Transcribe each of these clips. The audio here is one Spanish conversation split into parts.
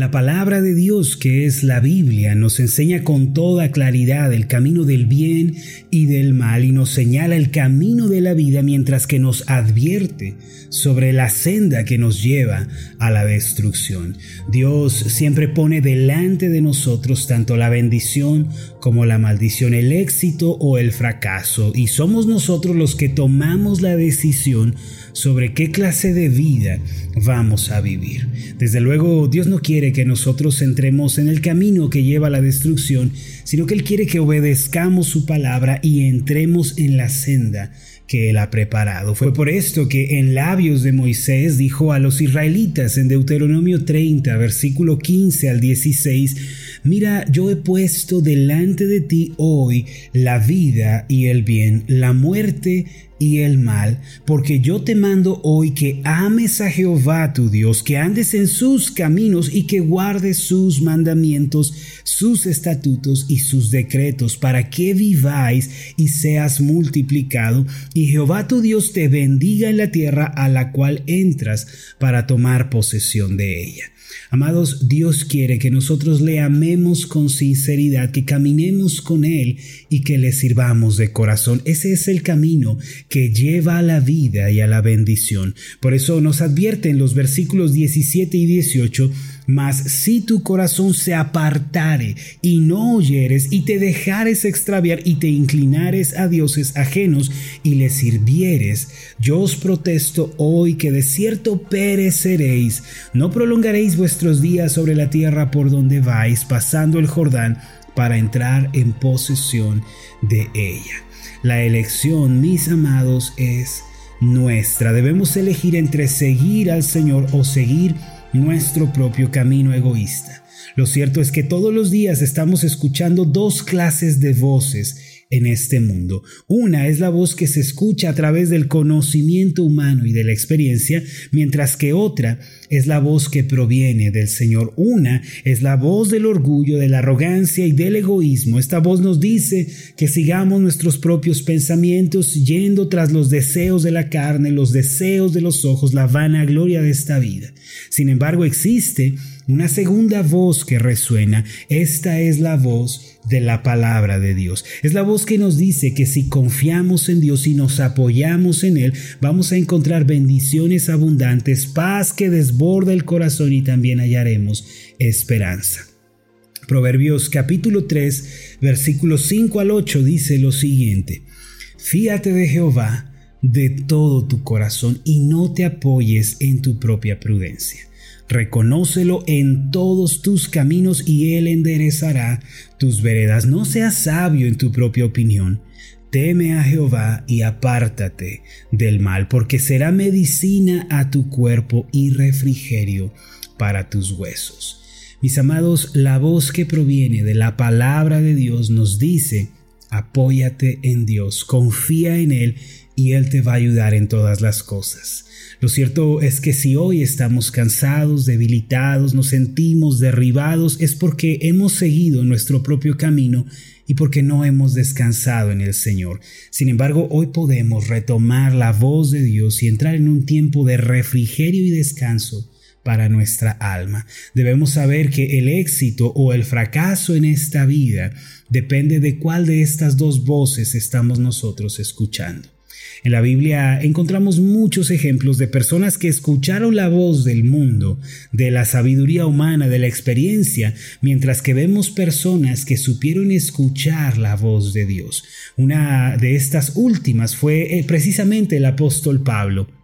La palabra de Dios, que es la Biblia, nos enseña con toda claridad el camino del bien y del mal y nos señala el camino de la vida mientras que nos advierte sobre la senda que nos lleva a la destrucción. Dios siempre pone delante de nosotros tanto la bendición como la maldición, el éxito o el fracaso, y somos nosotros los que tomamos la decisión sobre qué clase de vida vamos a vivir. Desde luego, Dios no quiere que nosotros entremos en el camino que lleva a la destrucción, sino que Él quiere que obedezcamos su palabra y entremos en la senda que Él ha preparado. Fue por esto que en labios de Moisés dijo a los israelitas en Deuteronomio 30, versículo 15 al 16, Mira, yo he puesto delante de ti hoy la vida y el bien, la muerte y el mal, porque yo te mando hoy que ames a Jehová tu Dios, que andes en sus caminos y que guardes sus mandamientos, sus estatutos y sus decretos, para que viváis y seas multiplicado, y Jehová tu Dios te bendiga en la tierra a la cual entras para tomar posesión de ella. Amados, Dios quiere que nosotros le amemos con sinceridad, que caminemos con Él y que le sirvamos de corazón. Ese es el camino que lleva a la vida y a la bendición. Por eso nos advierte en los versículos 17 y 18 mas si tu corazón se apartare y no oyeres y te dejares extraviar y te inclinares a dioses ajenos y les sirvieres, yo os protesto hoy que de cierto pereceréis, no prolongaréis vuestros días sobre la tierra por donde vais, pasando el Jordán para entrar en posesión de ella. La elección, mis amados, es nuestra. Debemos elegir entre seguir al Señor o seguir nuestro propio camino egoísta. Lo cierto es que todos los días estamos escuchando dos clases de voces en este mundo. Una es la voz que se escucha a través del conocimiento humano y de la experiencia, mientras que otra es la voz que proviene del Señor. Una es la voz del orgullo, de la arrogancia y del egoísmo. Esta voz nos dice que sigamos nuestros propios pensamientos yendo tras los deseos de la carne, los deseos de los ojos, la vanagloria de esta vida. Sin embargo, existe una segunda voz que resuena. Esta es la voz de la palabra de Dios. Es la voz que nos dice que si confiamos en Dios y nos apoyamos en Él, vamos a encontrar bendiciones abundantes, paz que desborda el corazón y también hallaremos esperanza. Proverbios capítulo 3, versículos 5 al 8 dice lo siguiente. Fíate de Jehová de todo tu corazón y no te apoyes en tu propia prudencia. Reconócelo en todos tus caminos y Él enderezará tus veredas. No seas sabio en tu propia opinión. Teme a Jehová y apártate del mal, porque será medicina a tu cuerpo y refrigerio para tus huesos. Mis amados, la voz que proviene de la palabra de Dios nos dice, apóyate en Dios, confía en Él y Él te va a ayudar en todas las cosas. Lo cierto es que si hoy estamos cansados, debilitados, nos sentimos derribados, es porque hemos seguido nuestro propio camino y porque no hemos descansado en el Señor. Sin embargo, hoy podemos retomar la voz de Dios y entrar en un tiempo de refrigerio y descanso para nuestra alma. Debemos saber que el éxito o el fracaso en esta vida depende de cuál de estas dos voces estamos nosotros escuchando. En la Biblia encontramos muchos ejemplos de personas que escucharon la voz del mundo, de la sabiduría humana, de la experiencia, mientras que vemos personas que supieron escuchar la voz de Dios. Una de estas últimas fue eh, precisamente el apóstol Pablo.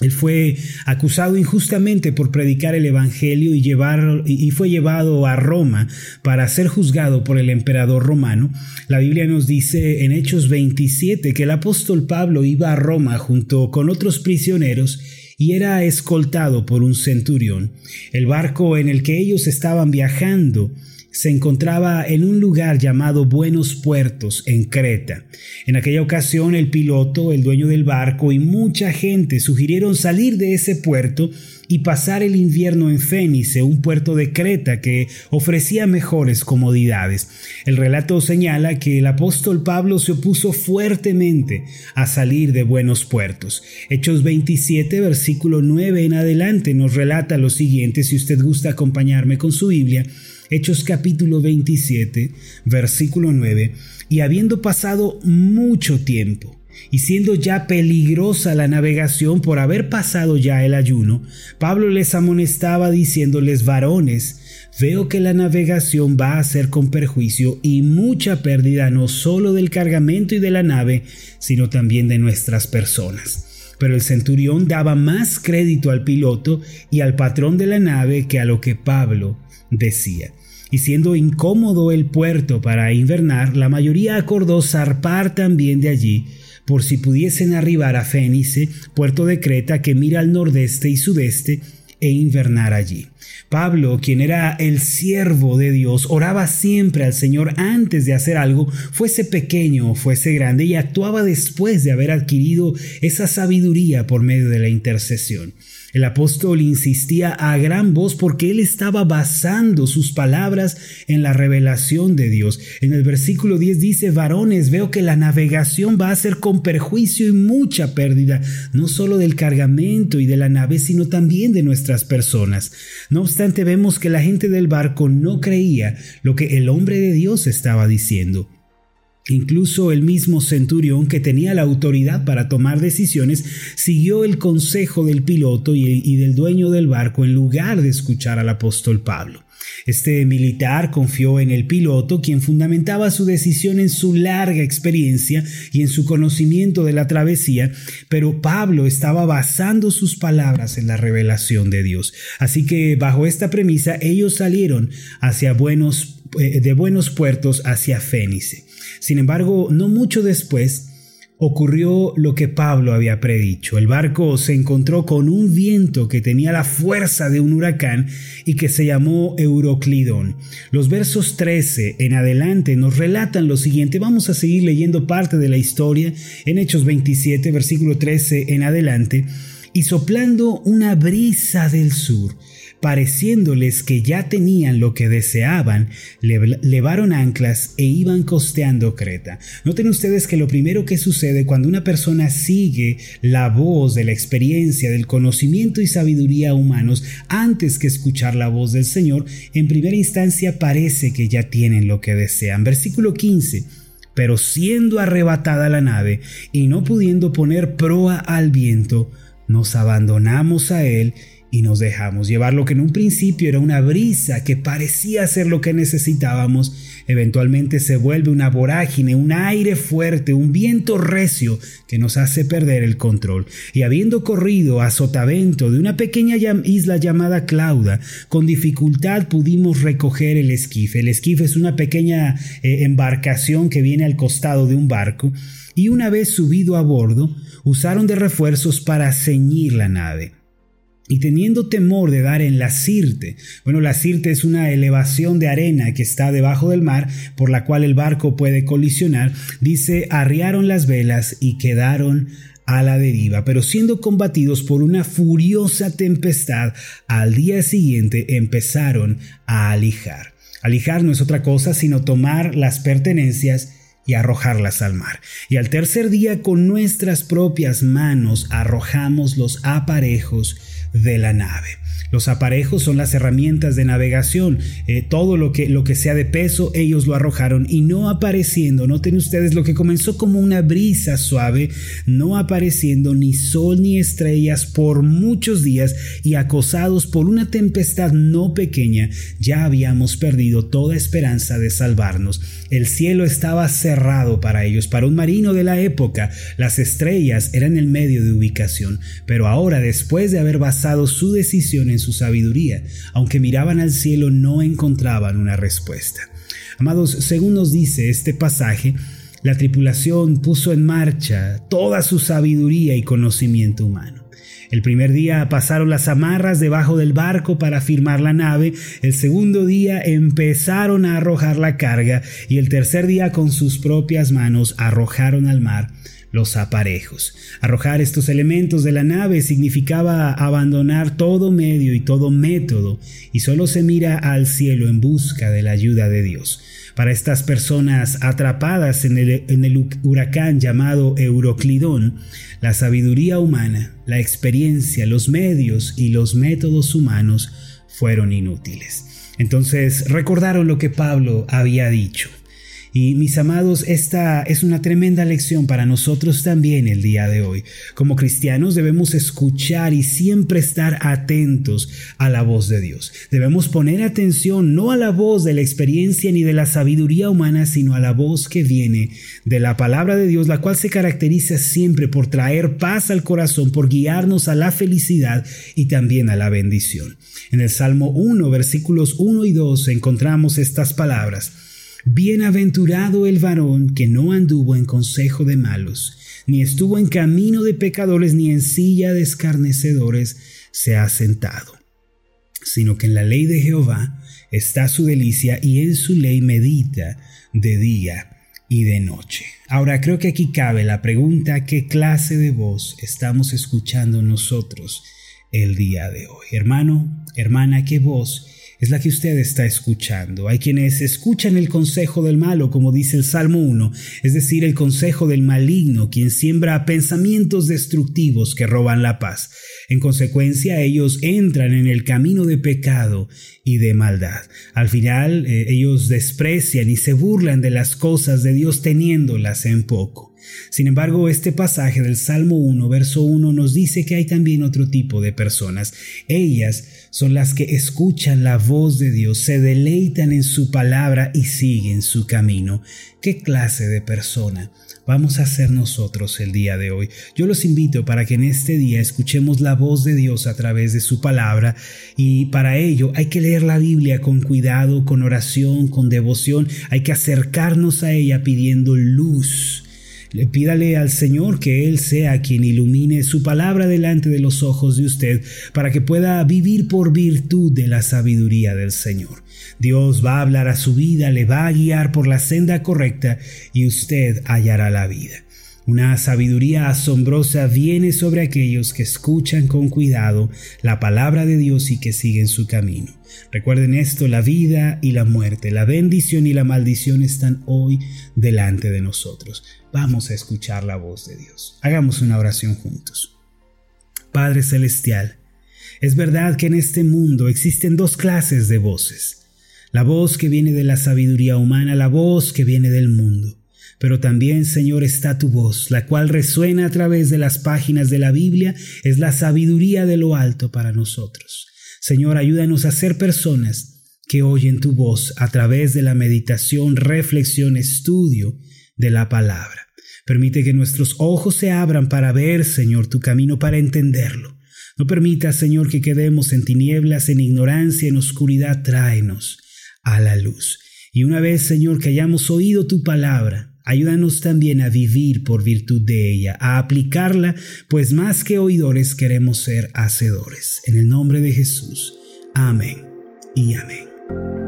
Él fue acusado injustamente por predicar el Evangelio y, llevar, y fue llevado a Roma para ser juzgado por el emperador romano. La Biblia nos dice en Hechos 27 que el apóstol Pablo iba a Roma junto con otros prisioneros y era escoltado por un centurión. El barco en el que ellos estaban viajando se encontraba en un lugar llamado Buenos Puertos, en Creta. En aquella ocasión el piloto, el dueño del barco y mucha gente sugirieron salir de ese puerto y pasar el invierno en Fénice, un puerto de Creta que ofrecía mejores comodidades. El relato señala que el apóstol Pablo se opuso fuertemente a salir de buenos puertos. Hechos 27, versículo 9 en adelante nos relata lo siguiente, si usted gusta acompañarme con su Biblia. Hechos capítulo 27, versículo 9, y habiendo pasado mucho tiempo, y siendo ya peligrosa la navegación por haber pasado ya el ayuno, Pablo les amonestaba diciéndoles varones, veo que la navegación va a ser con perjuicio y mucha pérdida no solo del cargamento y de la nave, sino también de nuestras personas. Pero el centurión daba más crédito al piloto y al patrón de la nave que a lo que Pablo decía. Y siendo incómodo el puerto para invernar, la mayoría acordó zarpar también de allí, por si pudiesen arribar a Fénice, puerto de Creta que mira al nordeste y sudeste, e invernar allí. Pablo, quien era el siervo de Dios, oraba siempre al Señor antes de hacer algo, fuese pequeño o fuese grande, y actuaba después de haber adquirido esa sabiduría por medio de la intercesión. El apóstol insistía a gran voz porque él estaba basando sus palabras en la revelación de Dios. En el versículo 10 dice, varones, veo que la navegación va a ser con perjuicio y mucha pérdida, no solo del cargamento y de la nave, sino también de nuestras personas. No obstante, vemos que la gente del barco no creía lo que el hombre de Dios estaba diciendo. Incluso el mismo centurión que tenía la autoridad para tomar decisiones siguió el consejo del piloto y, del dueño del barco en lugar de escuchar al apóstol Pablo. Este militar confió en el piloto, quien fundamentaba su decisión en su larga experiencia y en su conocimiento de la travesía, pero Pablo estaba basando sus palabras en la revelación de Dios. Así que bajo esta premisa ellos salieron hacia buenos, eh, de buenos puertos hacia Fénice. Sin embargo, no mucho después, ocurrió lo que Pablo había predicho. El barco se encontró con un viento que tenía la fuerza de un huracán y que se llamó Euroclidón. Los versos 13 en adelante nos relatan lo siguiente. Vamos a seguir leyendo parte de la historia en Hechos 27, versículo 13 en adelante. Y soplando una brisa del sur, pareciéndoles que ya tenían lo que deseaban, levaron anclas e iban costeando Creta. Noten ustedes que lo primero que sucede cuando una persona sigue la voz de la experiencia, del conocimiento y sabiduría humanos antes que escuchar la voz del Señor, en primera instancia parece que ya tienen lo que desean. Versículo 15 pero siendo arrebatada la nave y no pudiendo poner proa al viento, nos abandonamos a él y nos dejamos llevar. Lo que en un principio era una brisa que parecía ser lo que necesitábamos, eventualmente se vuelve una vorágine, un aire fuerte, un viento recio que nos hace perder el control. Y habiendo corrido a sotavento de una pequeña isla llamada Clauda, con dificultad pudimos recoger el esquife. El esquife es una pequeña eh, embarcación que viene al costado de un barco y una vez subido a bordo, usaron de refuerzos para ceñir la nave y teniendo temor de dar en la Sirte. Bueno, la Sirte es una elevación de arena que está debajo del mar por la cual el barco puede colisionar, dice, arriaron las velas y quedaron a la deriva, pero siendo combatidos por una furiosa tempestad, al día siguiente empezaron a alijar. Alijar no es otra cosa sino tomar las pertenencias y arrojarlas al mar. Y al tercer día con nuestras propias manos arrojamos los aparejos de la nave. Los aparejos son las herramientas de navegación. Eh, todo lo que, lo que sea de peso, ellos lo arrojaron y no apareciendo, noten ustedes lo que comenzó como una brisa suave, no apareciendo ni sol ni estrellas por muchos días y acosados por una tempestad no pequeña, ya habíamos perdido toda esperanza de salvarnos. El cielo estaba cerrado para ellos, para un marino de la época. Las estrellas eran el medio de ubicación, pero ahora después de haber basado su decisión en su sabiduría, aunque miraban al cielo no encontraban una respuesta. Amados, según nos dice este pasaje, la tripulación puso en marcha toda su sabiduría y conocimiento humano. El primer día pasaron las amarras debajo del barco para firmar la nave, el segundo día empezaron a arrojar la carga y el tercer día con sus propias manos arrojaron al mar los aparejos. Arrojar estos elementos de la nave significaba abandonar todo medio y todo método y solo se mira al cielo en busca de la ayuda de Dios. Para estas personas atrapadas en el, en el huracán llamado Euroclidón, la sabiduría humana, la experiencia, los medios y los métodos humanos fueron inútiles. Entonces recordaron lo que Pablo había dicho. Y mis amados, esta es una tremenda lección para nosotros también el día de hoy. Como cristianos debemos escuchar y siempre estar atentos a la voz de Dios. Debemos poner atención no a la voz de la experiencia ni de la sabiduría humana, sino a la voz que viene de la palabra de Dios, la cual se caracteriza siempre por traer paz al corazón, por guiarnos a la felicidad y también a la bendición. En el Salmo 1, versículos 1 y 2 encontramos estas palabras. Bienaventurado el varón que no anduvo en consejo de malos, ni estuvo en camino de pecadores, ni en silla de escarnecedores se ha sentado, sino que en la ley de Jehová está su delicia y en su ley medita de día y de noche. Ahora creo que aquí cabe la pregunta, ¿qué clase de voz estamos escuchando nosotros el día de hoy? Hermano, hermana, ¿qué voz es la que usted está escuchando. Hay quienes escuchan el consejo del malo, como dice el Salmo 1, es decir, el consejo del maligno, quien siembra pensamientos destructivos que roban la paz. En consecuencia, ellos entran en el camino de pecado y de maldad. Al final, eh, ellos desprecian y se burlan de las cosas de Dios teniéndolas en poco. Sin embargo, este pasaje del Salmo 1, verso 1 nos dice que hay también otro tipo de personas. Ellas son las que escuchan la voz de Dios, se deleitan en su palabra y siguen su camino. ¿Qué clase de persona vamos a ser nosotros el día de hoy? Yo los invito para que en este día escuchemos la voz de Dios a través de su palabra y para ello hay que leer la Biblia con cuidado, con oración, con devoción, hay que acercarnos a ella pidiendo luz pídale al Señor que Él sea quien ilumine su palabra delante de los ojos de usted para que pueda vivir por virtud de la sabiduría del Señor. Dios va a hablar a su vida, le va a guiar por la senda correcta y usted hallará la vida. Una sabiduría asombrosa viene sobre aquellos que escuchan con cuidado la palabra de Dios y que siguen su camino. Recuerden esto, la vida y la muerte, la bendición y la maldición están hoy delante de nosotros. Vamos a escuchar la voz de Dios. Hagamos una oración juntos. Padre Celestial, es verdad que en este mundo existen dos clases de voces. La voz que viene de la sabiduría humana, la voz que viene del mundo. Pero también, Señor, está tu voz, la cual resuena a través de las páginas de la Biblia, es la sabiduría de lo alto para nosotros. Señor, ayúdanos a ser personas que oyen tu voz a través de la meditación, reflexión, estudio de la palabra. Permite que nuestros ojos se abran para ver, Señor, tu camino, para entenderlo. No permita, Señor, que quedemos en tinieblas, en ignorancia, en oscuridad. Tráenos a la luz. Y una vez, Señor, que hayamos oído tu palabra, Ayúdanos también a vivir por virtud de ella, a aplicarla, pues más que oidores queremos ser hacedores. En el nombre de Jesús. Amén y amén.